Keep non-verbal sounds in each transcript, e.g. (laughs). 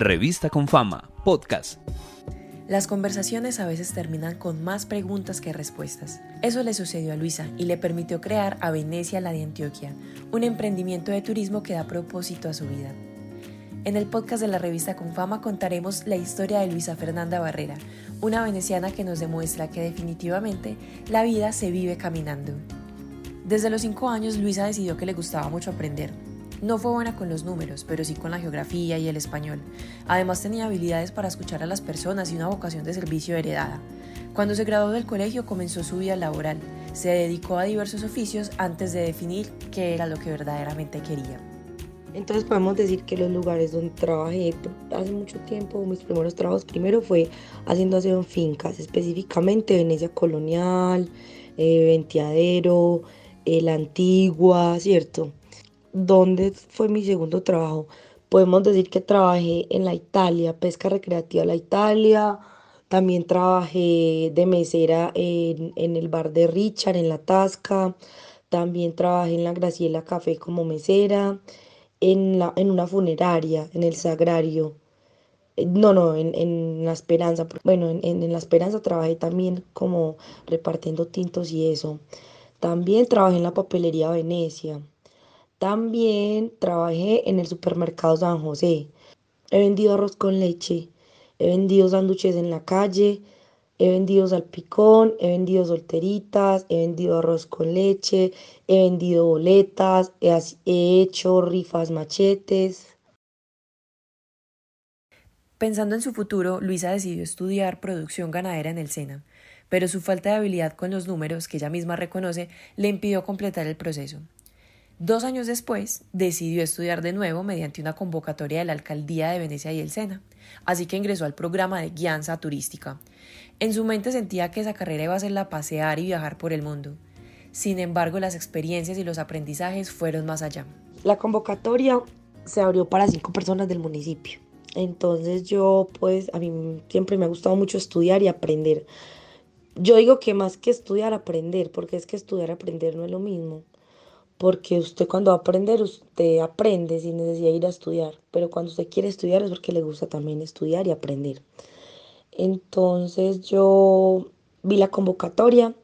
Revista con Fama, podcast. Las conversaciones a veces terminan con más preguntas que respuestas. Eso le sucedió a Luisa y le permitió crear a Venecia la de Antioquia, un emprendimiento de turismo que da propósito a su vida. En el podcast de la revista Confama contaremos la historia de Luisa Fernanda Barrera, una veneciana que nos demuestra que definitivamente la vida se vive caminando. Desde los 5 años Luisa decidió que le gustaba mucho aprender. No fue buena con los números, pero sí con la geografía y el español. Además tenía habilidades para escuchar a las personas y una vocación de servicio heredada. Cuando se graduó del colegio comenzó su vida laboral. Se dedicó a diversos oficios antes de definir qué era lo que verdaderamente quería. Entonces podemos decir que los lugares donde trabajé hace mucho tiempo, mis primeros trabajos primero fue haciendo aseo fincas, específicamente Venecia Colonial, eh, Ventiadero, eh, La Antigua, ¿cierto? Donde fue mi segundo trabajo? Podemos decir que trabajé en la Italia, pesca recreativa la Italia, también trabajé de mesera en, en el bar de Richard, en La Tasca, también trabajé en la Graciela Café como mesera en, la, en una funeraria, en el Sagrario. No, no, en, en La Esperanza. Bueno, en, en, La Esperanza trabajé también como repartiendo tintos y eso. También trabajé en la papelería Venecia. También trabajé en el supermercado San José. He vendido arroz con leche. He vendido sándwiches en la calle. He vendido salpicón, he vendido solteritas, he vendido arroz con leche, he vendido boletas, he, hecho rifas machetes. Pensando en su futuro, Luisa decidió estudiar producción ganadera en el SENA, pero su falta de habilidad con los números, que ella misma reconoce, le impidió completar el proceso. Dos años después, decidió estudiar de nuevo mediante una convocatoria de la Alcaldía de Venecia y el SENA, así que ingresó al programa de guianza turística. En su mente sentía que esa carrera iba a ser la pasear y viajar por el mundo. Sin embargo, las experiencias y los aprendizajes fueron más allá. La convocatoria se abrió para cinco personas del municipio. Entonces yo, pues, a mí siempre me ha gustado mucho estudiar y aprender. Yo digo que más que estudiar, aprender, porque es que estudiar, aprender no es lo mismo porque usted cuando va a aprender, usted aprende sin necesidad de ir a estudiar, pero cuando usted quiere estudiar es porque le gusta también estudiar y aprender. Entonces yo vi la convocatoria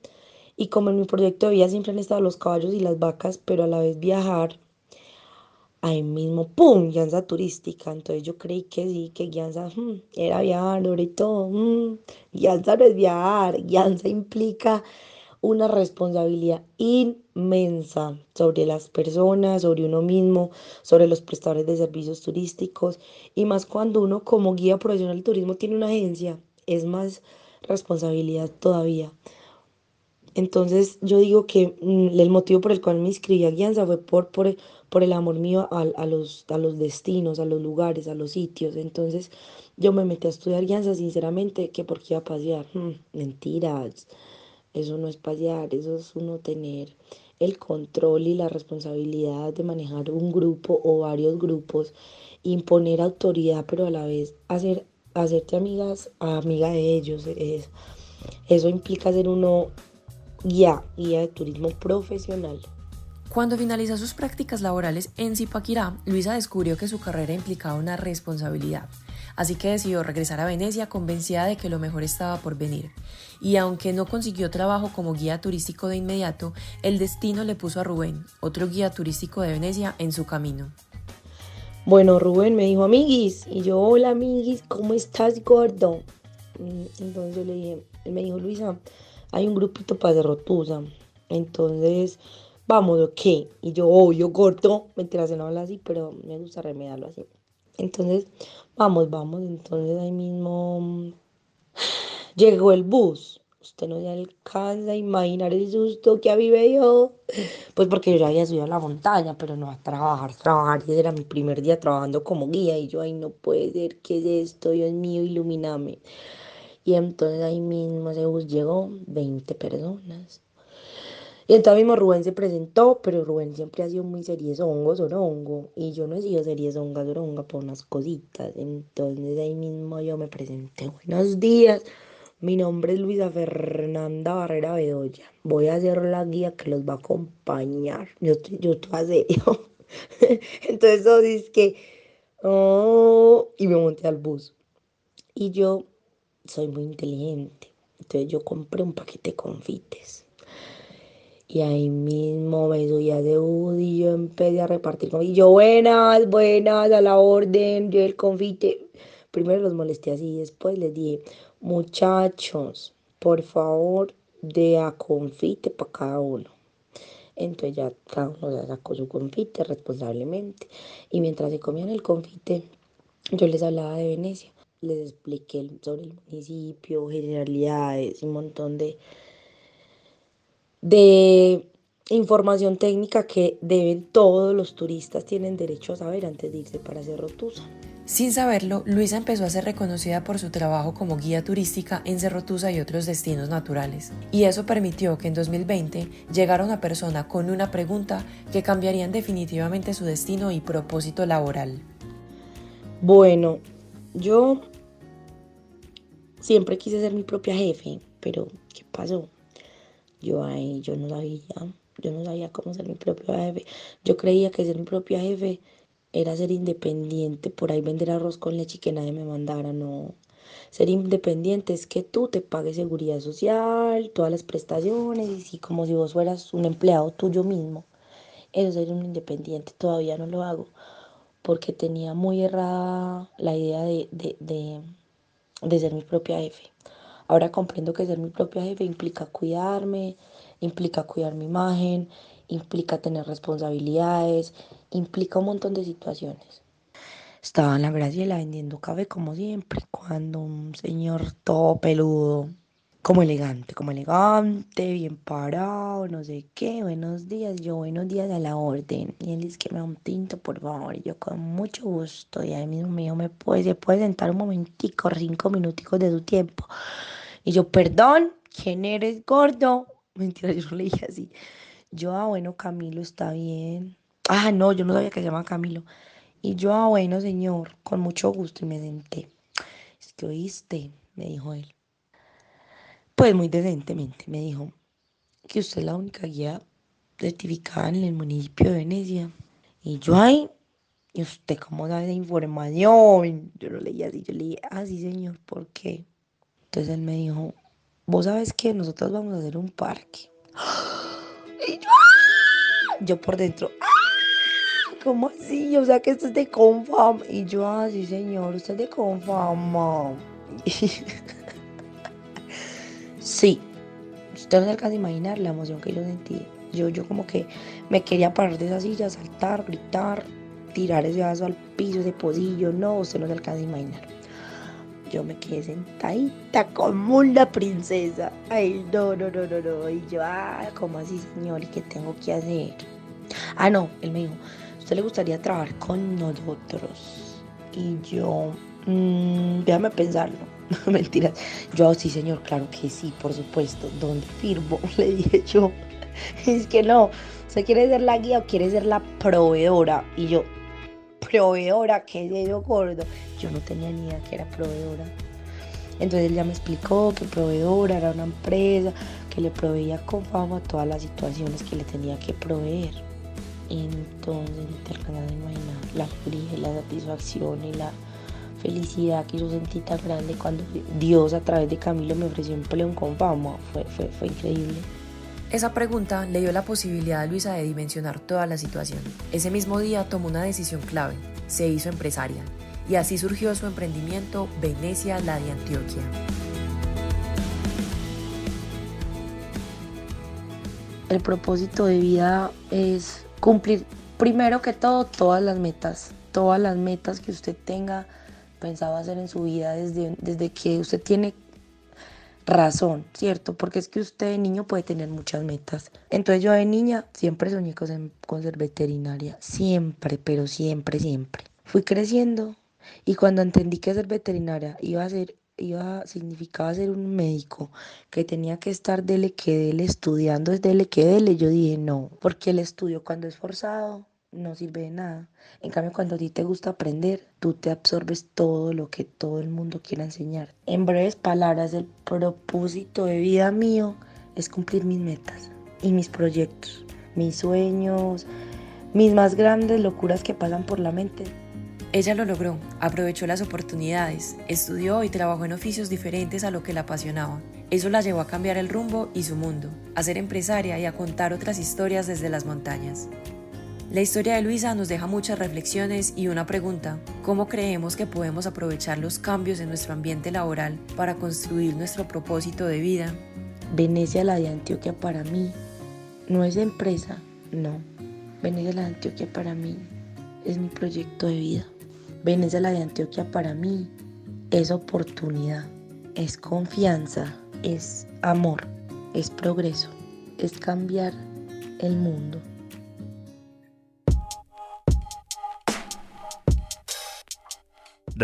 y como en mi proyecto de vida siempre han estado los caballos y las vacas, pero a la vez viajar, ahí mismo, ¡pum!, guianza turística. Entonces yo creí que sí, que guianza hmm, era viajar, todo, hmm, guianza no es viajar, guianza implica una responsabilidad inmensa sobre las personas, sobre uno mismo, sobre los prestadores de servicios turísticos y más cuando uno como guía profesional de turismo tiene una agencia, es más responsabilidad todavía. Entonces yo digo que mm, el motivo por el cual me inscribí a Guianza fue por, por, por el amor mío a, los, a los destinos, a los lugares, a los sitios. Entonces yo me metí a estudiar Guianza sinceramente que porque iba a pasear. Mm, mentiras. Eso no es pasear, eso es uno tener el control y la responsabilidad de manejar un grupo o varios grupos, imponer autoridad, pero a la vez hacer, hacerte amigas, amiga de ellos. Eso, eso implica ser uno guía, guía de turismo profesional. Cuando finalizó sus prácticas laborales en Zipaquirá, Luisa descubrió que su carrera implicaba una responsabilidad así que decidió regresar a Venecia convencida de que lo mejor estaba por venir. Y aunque no consiguió trabajo como guía turístico de inmediato, el destino le puso a Rubén, otro guía turístico de Venecia, en su camino. Bueno, Rubén me dijo, amiguis, y yo, hola amiguis, ¿cómo estás, gordo? Mm, entonces le dije, él me dijo, Luisa, hay un grupito para Rotusa, entonces, vamos, ¿o qué? Y yo, oh, yo gordo, se no habla así, pero me gusta remediarlo así. Entonces, vamos, vamos. Entonces ahí mismo mm, llegó el bus. Usted no se alcanza a imaginar el susto que había yo. Pues porque yo ya había subido a la montaña, pero no a trabajar, trabajar. Y era mi primer día trabajando como guía. Y yo, ay, no puede ser, ¿qué es esto? Dios mío, ilumíname. Y entonces ahí mismo ese bus llegó, 20 personas. Y entonces mismo Rubén se presentó, pero Rubén siempre ha sido muy seriezongo, sorongo. Y yo no he sido seriezonga, soronga por unas cositas. Entonces ahí mismo yo me presenté. Buenos días. Mi nombre es Luisa Fernanda Barrera Bedoya. Voy a ser la guía que los va a acompañar. Yo, yo estoy a serio. (laughs) Entonces, eso es que oh, y me monté al bus. Y yo soy muy inteligente. Entonces yo compré un paquete de confites. Y ahí mismo me subí a bus y yo empecé a repartir confites. Y yo, buenas, buenas, a la orden, yo el confite. Primero los molesté así, después les dije, muchachos, por favor, de a confite para cada uno. Entonces ya cada uno sacó su confite responsablemente. Y mientras se comían el confite, yo les hablaba de Venecia. Les expliqué sobre el municipio, generalidades, un montón de, de información técnica que deben todos los turistas tienen derecho a saber antes de irse para Cerrotusa. Sin saberlo, Luisa empezó a ser reconocida por su trabajo como guía turística en Cerrotusa y otros destinos naturales. Y eso permitió que en 2020 llegara una persona con una pregunta que cambiaría definitivamente su destino y propósito laboral. Bueno, yo siempre quise ser mi propia jefe, pero ¿qué pasó? Yo ahí, yo no sabía, yo no sabía cómo ser mi propia jefe. Yo creía que ser mi propia jefe era ser independiente, por ahí vender arroz con leche y que nadie me mandara, no. Ser independiente es que tú te pagues seguridad social, todas las prestaciones, y como si vos fueras un empleado tuyo mismo. Eso es ser un independiente, todavía no lo hago, porque tenía muy errada la idea de, de, de, de ser mi propia jefe. Ahora comprendo que ser mi propia jefe implica cuidarme, implica cuidar mi imagen, implica tener responsabilidades, implica un montón de situaciones. Estaba en la Graciela vendiendo café como siempre, cuando un señor todo peludo, como elegante, como elegante, bien parado, no sé qué, buenos días, yo buenos días a la orden. Y él dice que me da un tinto, por favor, y yo con mucho gusto. Y ahí mismo me dijo, ¿me puede, se puede sentar un momentico, cinco minuticos de su tiempo? Y yo, perdón, ¿quién eres gordo? (laughs) Mentira, yo le dije así. Yo, ah, bueno, Camilo está bien. Ah, no, yo no sabía que se llama Camilo. Y yo, ah, bueno, señor, con mucho gusto y me senté. Es que oíste, me dijo él. Pues muy decentemente me dijo que usted es la única guía certificada en el municipio de Venecia. Y yo, ay, ¿y usted cómo sabe esa información? Yo lo leí así, yo le dije, ah, señor, ¿por qué? Entonces él me dijo, vos sabes que nosotros vamos a hacer un parque. Y yo, ¡ah! yo por dentro, ¡ah! ¿cómo así? O sea que esto es de Confam. Y yo, ah, sí, señor, usted es de Confam. (laughs) sí, usted no se alcanza a imaginar la emoción que yo sentí. Yo, yo como que me quería parar de esa silla, saltar, gritar, tirar ese vaso al piso, ese pocillo. No, usted no se alcanza a imaginar yo me quedé sentadita como una princesa. Ay, no, no, no, no, no. Y yo, ah, ¿cómo así, señor? ¿Y qué tengo que hacer? Ah, no, él me dijo, ¿usted le gustaría trabajar con nosotros? Y yo, mmm, déjame pensarlo. (laughs) Mentiras. Yo, sí, señor, claro que sí, por supuesto. ¿Dónde firmo? (laughs) Le dije yo. Es que no, ¿usted quiere ser la guía o quiere ser la proveedora? Y yo, proveedora, que dedo gordo. Yo no tenía ni idea que era proveedora. Entonces él ya me explicó que proveedora era una empresa que le proveía con fama todas las situaciones que le tenía que proveer. Entonces no te a imaginar la alegría, la satisfacción y la felicidad que yo sentí tan grande cuando Dios a través de Camilo me ofreció empleo con fama. Fue, fue, fue increíble. Esa pregunta le dio la posibilidad a Luisa de dimensionar toda la situación. Ese mismo día tomó una decisión clave, se hizo empresaria, y así surgió su emprendimiento Venecia, la de Antioquia. El propósito de vida es cumplir primero que todo todas las metas, todas las metas que usted tenga pensado hacer en su vida desde, desde que usted tiene razón, ¿cierto? Porque es que usted de niño puede tener muchas metas. Entonces yo de niña siempre soñé con ser, veterinaria, siempre, pero siempre, siempre. Fui creciendo y cuando entendí que ser veterinaria iba a ser iba significaba ser un médico que tenía que estar dele que dele estudiando es dele que dele yo dije no porque el estudio cuando es forzado no sirve de nada. En cambio, cuando a ti te gusta aprender, tú te absorbes todo lo que todo el mundo quiera enseñar. En breves palabras, el propósito de vida mío es cumplir mis metas y mis proyectos, mis sueños, mis más grandes locuras que pasan por la mente. Ella lo logró, aprovechó las oportunidades, estudió y trabajó en oficios diferentes a lo que la apasionaba. Eso la llevó a cambiar el rumbo y su mundo, a ser empresaria y a contar otras historias desde las montañas. La historia de Luisa nos deja muchas reflexiones y una pregunta. ¿Cómo creemos que podemos aprovechar los cambios en nuestro ambiente laboral para construir nuestro propósito de vida? Venecia, la de Antioquia para mí, no es empresa, no. Venecia, la de Antioquia para mí es mi proyecto de vida. Venecia, la de Antioquia para mí es oportunidad, es confianza, es amor, es progreso, es cambiar el mundo.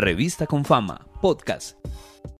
Revista con Fama, podcast.